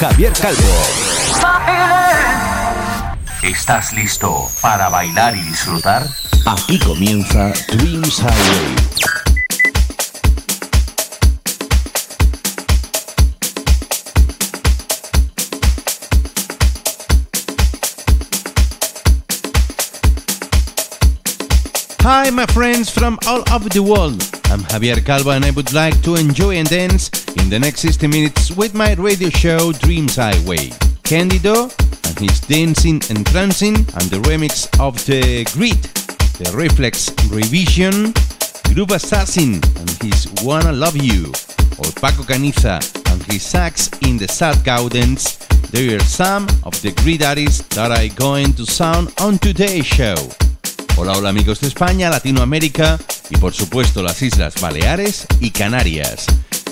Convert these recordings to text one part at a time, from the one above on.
Javier Calvo. ¿Estás listo para bailar y disfrutar? aquí comienza Dreams Highway. Hi, my friends from all over the world. I'm Javier Calvo, and I would like to enjoy and dance in the next 60 minutes with my radio show Dreams Highway. Candido and his dancing and trancing, and the remix of the Grid, the Reflex Revision, Groove Assassin and his Wanna Love You, or Paco Caniza and his sax in the Sad Gaudens. They are some of the grid artists that are going to sound on today's show. Hola, hola amigos de España, Latinoamérica y por supuesto las Islas Baleares y Canarias.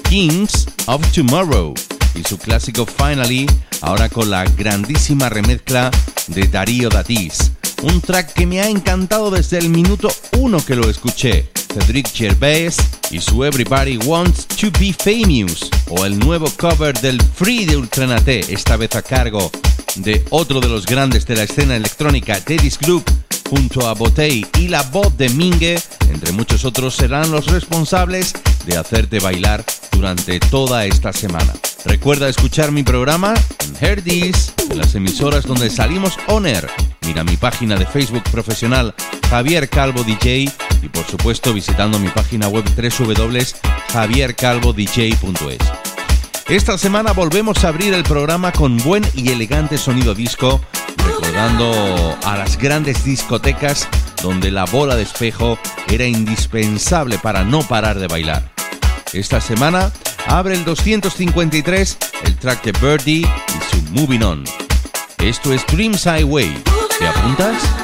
Kings of Tomorrow y su clásico Finally, ahora con la grandísima remezcla de Darío Datis. Un track que me ha encantado desde el minuto uno que lo escuché. Cedric Gervais y su Everybody Wants to Be Famous, o el nuevo cover del Free de Ultranate, esta vez a cargo de otro de los grandes de la escena electrónica, Teddy's Group, junto a Botei y la voz de Mingue, entre muchos otros, serán los responsables de hacerte bailar durante toda esta semana. Recuerda escuchar mi programa en Herdis, en las emisoras donde salimos on. Mira mi página de Facebook profesional Javier Calvo DJ y por supuesto visitando mi página web www.javiercalvodj.es. Esta semana volvemos a abrir el programa con buen y elegante sonido disco, recordando a las grandes discotecas donde la bola de espejo era indispensable para no parar de bailar. Esta semana abre el 253 el track de Birdie y su Moving On. Esto es Dreams Highway. ¿Te apuntas?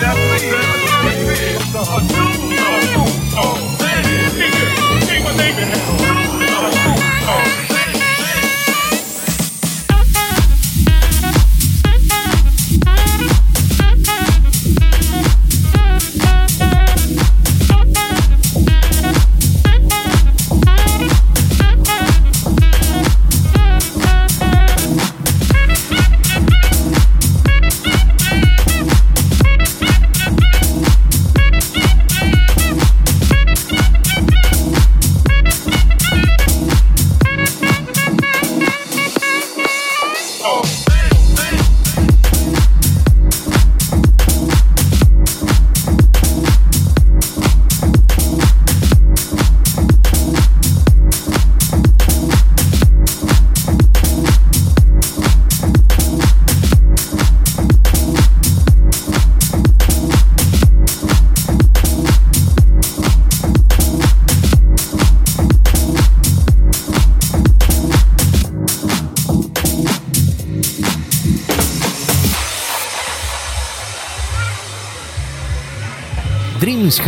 Dreams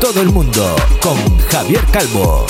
Todo el mundo con Javier Calvo.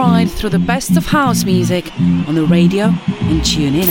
Through the best of house music on the radio and tune in.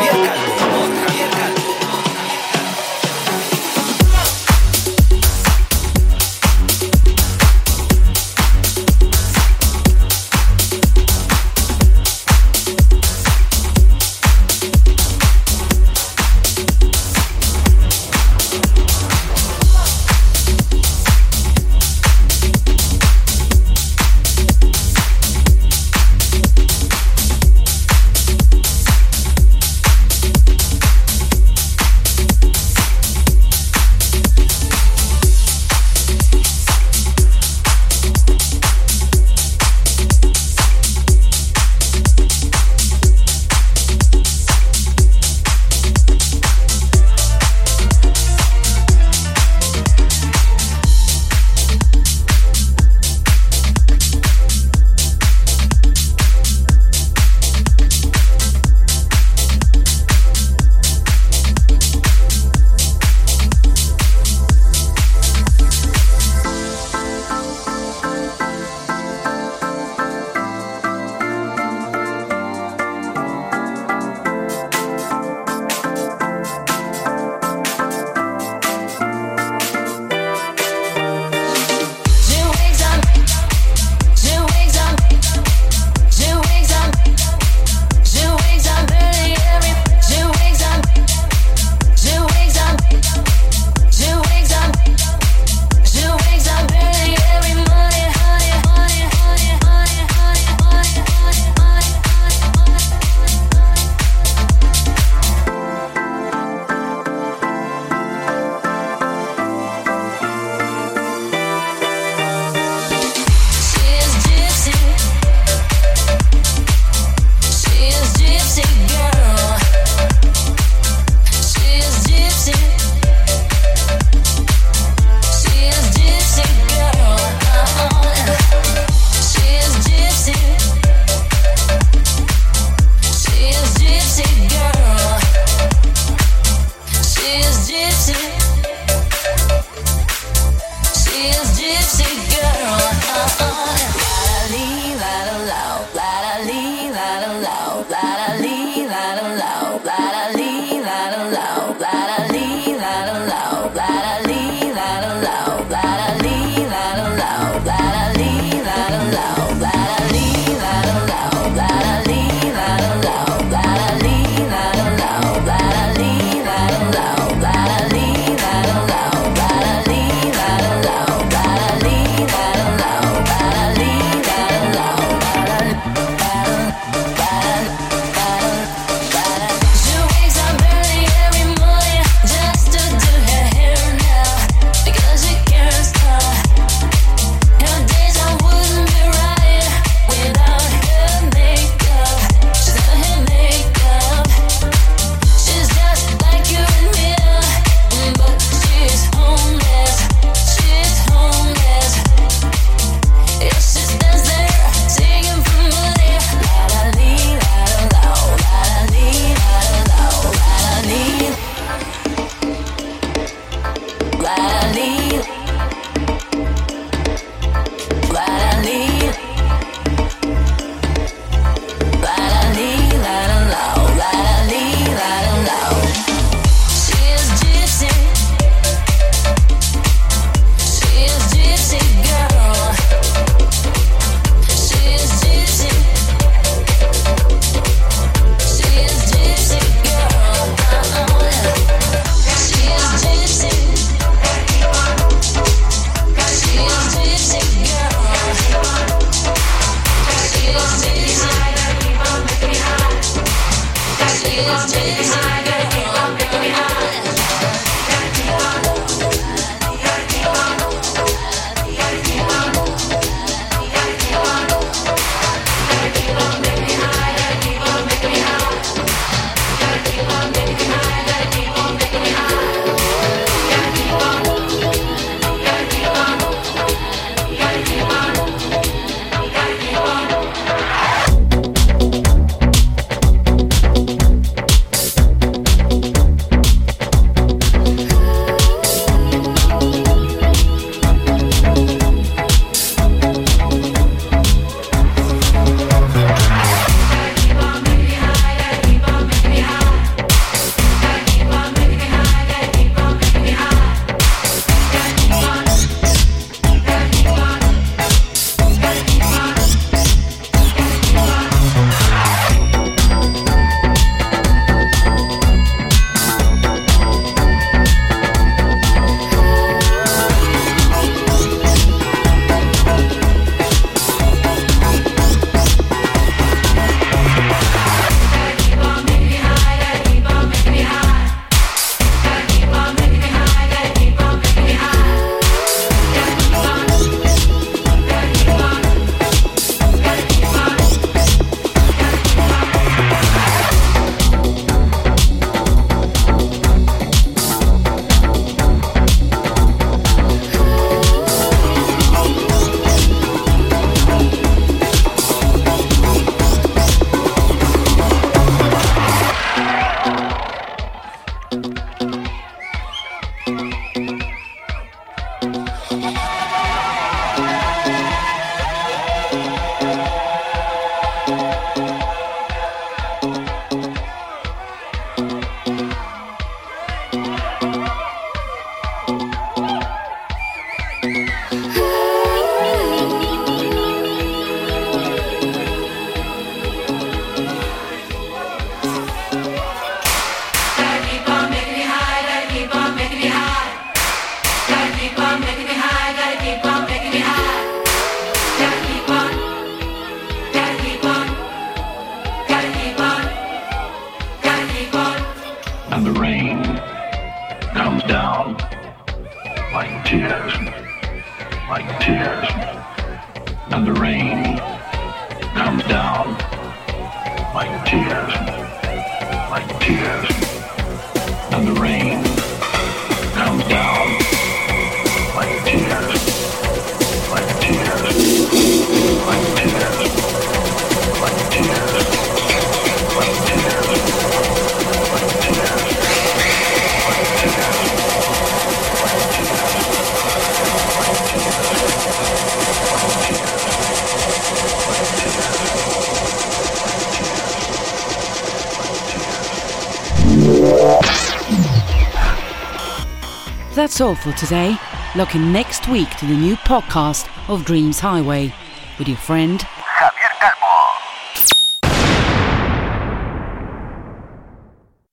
All for today. Looking next week to the new podcast of Dreams Highway with your friend